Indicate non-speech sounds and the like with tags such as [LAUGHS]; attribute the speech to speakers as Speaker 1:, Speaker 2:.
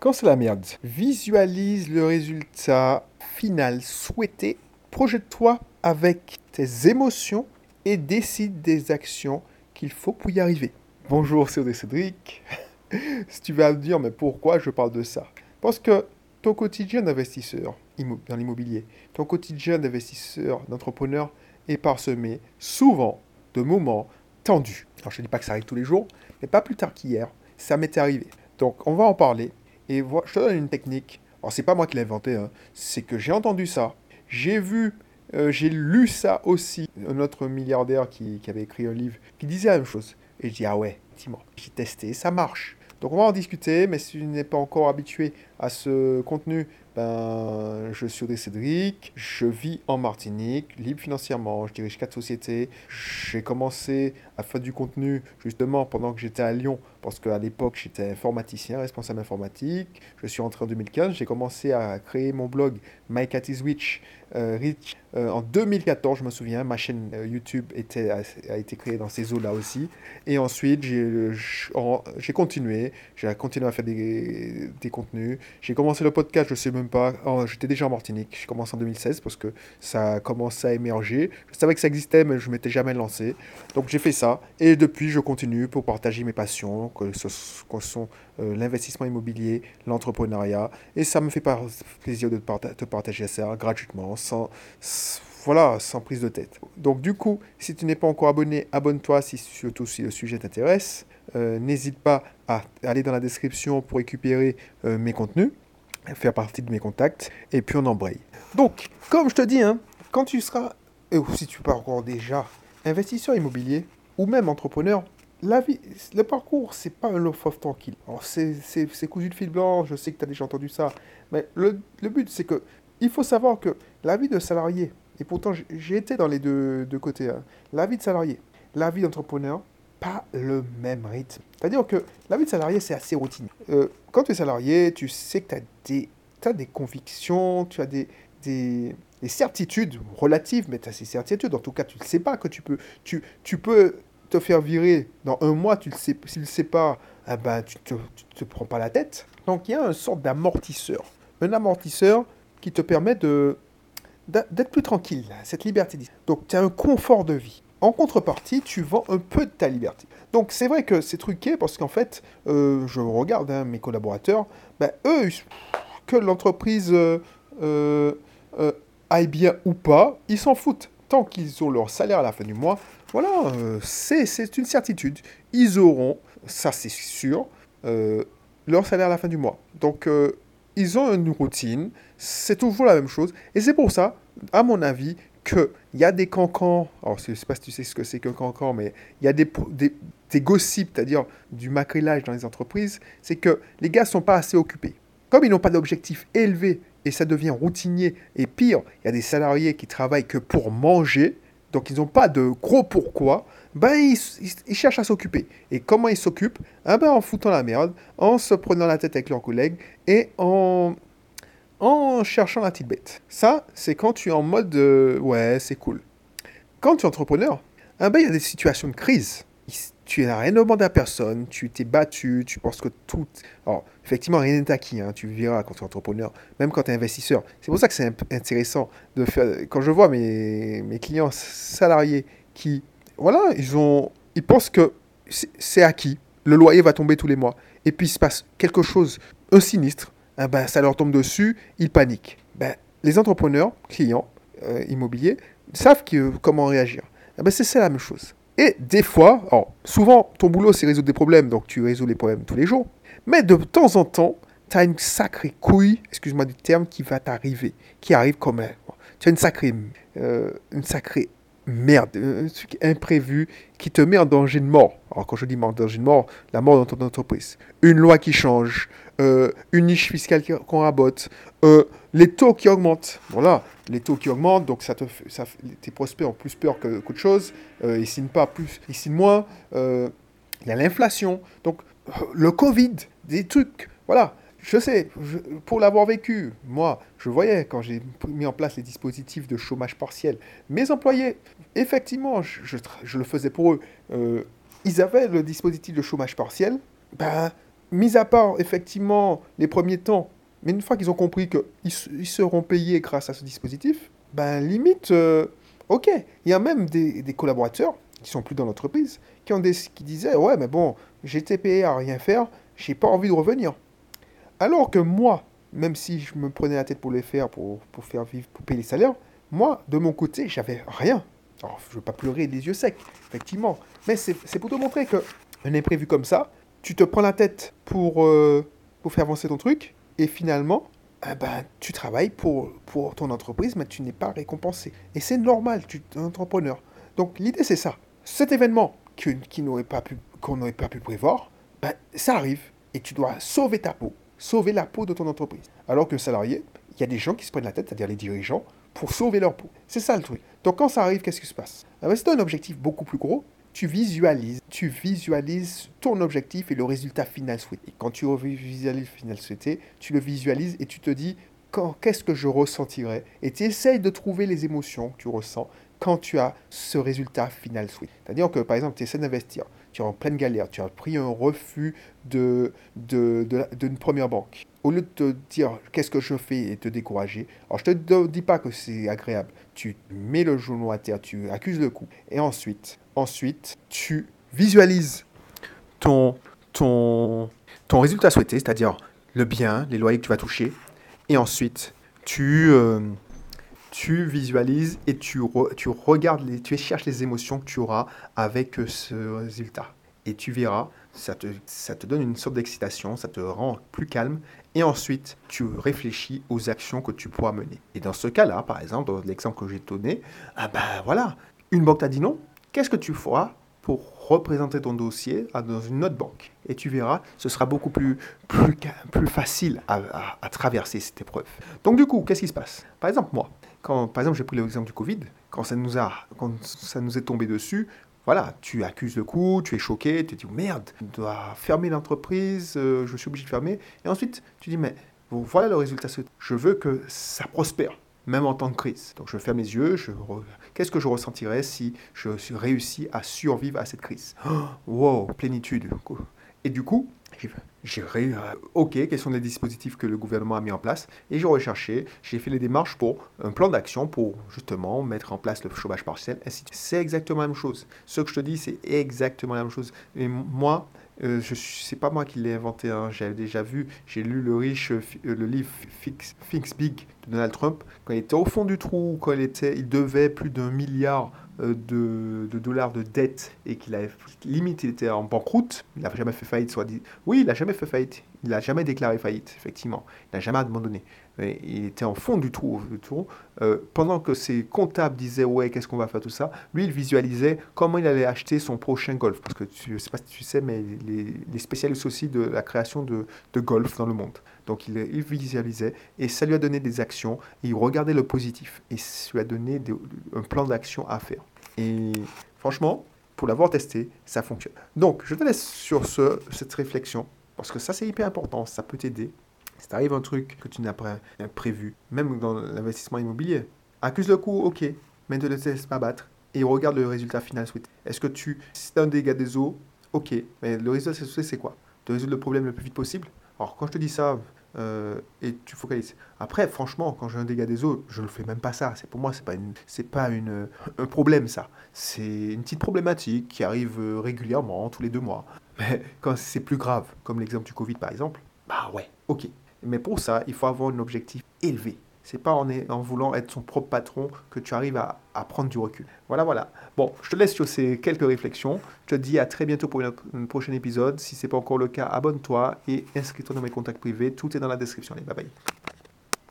Speaker 1: Quand c'est la merde, visualise le résultat final souhaité, projette-toi avec tes émotions et décide des actions qu'il faut pour y arriver. Bonjour, c'est Cédric. [LAUGHS] si tu vas me dire, mais pourquoi je parle de ça? Parce que ton quotidien d'investisseur dans l'immobilier, ton quotidien d'investisseur, d'entrepreneur est parsemé souvent de moments tendus. Alors je ne dis pas que ça arrive tous les jours, mais pas plus tard qu'hier, ça m'est arrivé. Donc on va en parler et je te donne une technique. Alors, c'est pas moi qui l'ai inventé, hein. c'est que j'ai entendu ça, j'ai vu, euh, j'ai lu ça aussi. Un autre milliardaire qui, avait écrit un livre qui disait la même chose. Et je dis, ah ouais, effectivement, j'ai testé, ça marche. Donc, on va en discuter, mais si tu n'es pas encore habitué à ce contenu, ben, je suis Audrey Cédric, je vis en Martinique, libre financièrement, je dirige quatre sociétés. J'ai commencé à faire du contenu justement pendant que j'étais à Lyon, parce qu'à l'époque j'étais informaticien, responsable informatique. Je suis rentré en 2015, j'ai commencé à créer mon blog My Cat is Witch, euh, Rich euh, en 2014, je me souviens. Ma chaîne euh, YouTube était, a, été créée dans ces eaux-là aussi. Et ensuite, j'ai continué, j'ai continué à faire des, des contenus. J'ai commencé le podcast, je sais même pas. Oh, j'étais déjà en Martinique. J'ai commencé en 2016 parce que ça a commencé à émerger. Je savais que ça existait, mais je m'étais jamais lancé. Donc j'ai fait ça. Et depuis, je continue pour partager mes passions, que ce sont euh, l'investissement immobilier, l'entrepreneuriat. Et ça me fait plaisir de te partager ça gratuitement, sans, voilà, sans prise de tête. Donc du coup, si tu n'es pas encore abonné, abonne-toi, si, surtout si le sujet t'intéresse. Euh, n'hésite pas à aller dans la description pour récupérer euh, mes contenus, faire partie de mes contacts, et puis on embraye. Donc, comme je te dis, hein, quand tu seras, ou si tu pas encore déjà investisseur immobilier, ou même entrepreneur, la vie, le parcours, c'est pas un long fleuve tranquille. c'est cousu de fil blanc, je sais que tu as déjà entendu ça, mais le, but, c'est que il faut savoir que la vie de salarié, et pourtant j'ai été dans les deux, deux côtés, hein, la vie de salarié, la vie d'entrepreneur, pas le même rythme. C'est-à-dire que la vie de salarié, c'est assez routinier. Euh, quand tu es salarié, tu sais que tu as des, as des convictions, tu as des, des, des certitudes relatives, mais tu as ces certitudes. En tout cas, tu ne sais pas que tu peux, tu, tu peux te faire virer dans un mois, tu le sais, si tu le sais pas, eh ben, tu ne te, te, prends pas la tête. Donc il y a une sorte d'amortisseur. Un amortisseur qui te permet de d'être plus tranquille, cette liberté. Donc tu as un confort de vie. En contrepartie, tu vends un peu de ta liberté. Donc c'est vrai que c'est truqué parce qu'en fait, euh, je regarde hein, mes collaborateurs, ben, eux, que l'entreprise euh, euh, aille bien ou pas, ils s'en foutent. Tant qu'ils ont leur salaire à la fin du mois, voilà, c'est une certitude. Ils auront, ça c'est sûr, leur salaire à la fin du mois. Donc, ils ont une routine, c'est toujours la même chose. Et c'est pour ça, à mon avis, qu'il y a des cancans, alors je ne sais pas si tu sais ce que c'est qu'un cancan, mais il y a des, des, des gossips, c'est-à-dire du macrélage dans les entreprises, c'est que les gars ne sont pas assez occupés. Comme ils n'ont pas d'objectif élevé et ça devient routinier, et pire, il y a des salariés qui travaillent que pour manger, donc ils n'ont pas de gros pourquoi, ben ils, cherchent à s'occuper. Et comment ils s'occupent? Ah ben, En foutant la merde, en se prenant la tête avec leurs collègues et en, en cherchant la petite bête. Ça, c'est quand tu es en mode ouais, c'est cool. Quand tu es entrepreneur, ah ben, il y a des situations de crise. Tu n'as rien demandé à personne, tu t'es battu, tu penses que tout. Alors, effectivement, rien n'est acquis, hein, tu verras quand tu es entrepreneur, même quand tu es investisseur. C'est pour ça que c'est intéressant de faire. Quand je vois mes, mes clients salariés qui, voilà, ils, ont, ils pensent que c'est acquis, le loyer va tomber tous les mois, et puis il se passe quelque chose, un sinistre, eh ben, ça leur tombe dessus, ils paniquent. Ben, les entrepreneurs, clients euh, immobiliers, savent comment réagir. Eh ben, c'est la même chose. Et des fois, souvent, ton boulot, c'est résoudre des problèmes, donc tu résous les problèmes tous les jours. Mais de temps en temps, tu as une sacrée couille, excuse-moi du terme, qui va t'arriver, qui arrive comme un. Tu as une sacrée, euh, une sacrée merde, un truc imprévu qui te met en danger de mort. Alors quand je dis en danger de mort, la mort dans ton entreprise. Une loi qui change, euh, une niche fiscale qu'on rabote, euh, les taux qui augmentent. Voilà, les taux qui augmentent, donc ça te ça, tes prospects ont plus peur que qu'autre chose. ils signent pas plus, ils signent moins. Il y a l'inflation. Donc le Covid, des trucs. Voilà, je sais, pour l'avoir vécu, moi, je voyais quand j'ai mis en place les dispositifs de chômage partiel, mes employés, effectivement, je, le faisais pour eux, euh, ils avaient le dispositif de chômage partiel, ben, mis à part effectivement les premiers temps, mais une fois qu'ils ont compris qu'ils seront payés grâce à ce dispositif, ben limite, euh, ok. Il y a même des, collaborateurs qui sont plus dans l'entreprise qui, ont des, qui disaient ouais mais bon j'étais payé à rien faire, j'ai pas envie de revenir. Alors que moi, même si je me prenais la tête pour les faire, pour, faire vivre, pour payer les salaires, moi, de mon côté, j'avais rien. Alors, je ne veux pas pleurer les yeux secs, effectivement. Mais c'est pour te montrer que un imprévu comme ça, tu te prends la tête pour, euh, faire avancer ton truc, et finalement, eh ben, tu travailles pour, ton entreprise, mais tu n'es pas récompensé. Et c'est normal, tu es un entrepreneur. Donc l'idée, c'est ça. Cet événement qu'on n'aurait pas, pu, n'aurait pas pu prévoir, ben, ça arrive, et tu dois sauver ta peau, sauver la peau de ton entreprise. Alors que salarié, il y a des gens qui se prennent la tête, c'est-à-dire les dirigeants, pour sauver leur peau. C'est ça le truc. Donc quand ça arrive, qu'est-ce qui se passe? Ah ben, C'est un objectif beaucoup plus gros. Tu visualises, tu visualises ton objectif et le résultat final souhaité. Et quand tu visualises le final souhaité, tu le visualises et tu te dis qu'est-ce que je ressentirais? Et tu essayes de trouver les émotions que tu ressens quand tu as ce résultat final souhaité. C'est-à-dire que par exemple, tu essaies d'investir, tu es en pleine galère, tu as pris un refus d'une de, de, première banque. Au lieu de te dire qu'est-ce que je fais et te décourager, alors je te dis pas que c'est agréable, tu mets le genou à terre, tu accuses le coup, et ensuite, ensuite, tu visualises ton, ton, ton résultat souhaité, c'est-à-dire le bien, les loyers que tu vas toucher, et ensuite, tu, euh, tu visualises et tu, tu regardes, les, tu cherches les émotions que tu auras avec ce résultat. Et tu verras, ça te, ça te donne une sorte d'excitation, ça te rend plus calme et ensuite tu réfléchis aux actions que tu pourras mener. Et dans ce cas-là, par exemple, dans l'exemple que j'ai donné, ah ben voilà, une banque t'a dit non, qu'est-ce que tu feras pour représenter ton dossier dans une autre banque? Et tu verras, ce sera beaucoup plus, plus, facile à, traverser cette épreuve. Donc du coup, qu'est-ce qui se passe? Par exemple, moi, quand, par exemple, j'ai pris l'exemple du Covid, quand ça nous a, quand ça nous est tombé dessus, voilà, tu accuses le coup, tu es choqué, tu te dis merde, je dois fermer l'entreprise, euh, je suis obligé de fermer. Et ensuite, tu dis mais voilà le résultat. Je veux que ça prospère, même en temps de crise. Donc je ferme les yeux, qu'est-ce que je ressentirais si je réussis à survivre à cette crise? Oh, Wow, plénitude. Et du coup, j'ai euh, OK, quels sont les dispositifs que le gouvernement a mis en place Et j'ai recherché, j'ai fait les démarches pour un plan d'action pour justement mettre en place le chômage partiel, C'est exactement la même chose. Ce que je te dis, c'est exactement la même chose. Et moi, euh, je c'est pas moi qui l'ai inventé, hein. j'avais déjà vu, j'ai lu le riche, euh, le livre Fix, Fix, Big de Donald Trump, quand il était au fond du trou, quand il, était, il devait plus d'un milliard euh, de, dollars de dette et qu'il avait limite il était en banqueroute, il n'a jamais fait faillite, soit dit. Oui, il n'a jamais fait faillite, il n'a jamais déclaré faillite, effectivement, il n'a jamais abandonné. il était en fond du trou, du trou. Euh, pendant que ses comptables disaient ouais qu'est-ce qu'on va faire tout ça, lui il visualisait comment il allait acheter son prochain golf parce que tu, je sais pas si tu sais mais les, les spécialistes aussi de la création de, golf dans le monde. Donc il, visualisait et ça lui a donné des actions il regardait le positif et ça lui a donné un plan d'action à faire. Et franchement, pour l'avoir testé, ça fonctionne. Donc je te laisse sur ce, cette réflexion parce que ça c'est hyper important, ça peut t'aider. Si t'arrive un truc que tu n'as pas prévu, même dans l'investissement immobilier, accuse le coup, ok, mais ne te laisse pas battre et regarde le résultat final souhaité. Est-ce que tu, si as un dégât des eaux, ok, mais le résultat souhaité c'est quoi? De résoudre le problème le plus vite possible? Alors quand je te dis ça, euh, et tu focalises. Après, franchement, quand j'ai un dégât des eaux, je ne fais même pas ça. C'est pour moi, c'est pas une, c'est pas une, un problème ça. C'est une petite problématique qui arrive euh, régulièrement, tous les deux mois. [LAUGHS] Mais quand c'est plus grave, comme l'exemple du Covid par exemple, bah ouais, ok. Mais pour ça, il faut avoir un objectif élevé. C'est pas en, voulant être son propre patron que tu arrives à, prendre du recul. Voilà, voilà. Bon, je te laisse sur ces quelques réflexions. Je te dis à très bientôt pour un prochain épisode. Si ce n'est pas encore le cas, abonne-toi et inscris-toi dans mes contacts privés. Tout est dans la description. Allez, bye bye.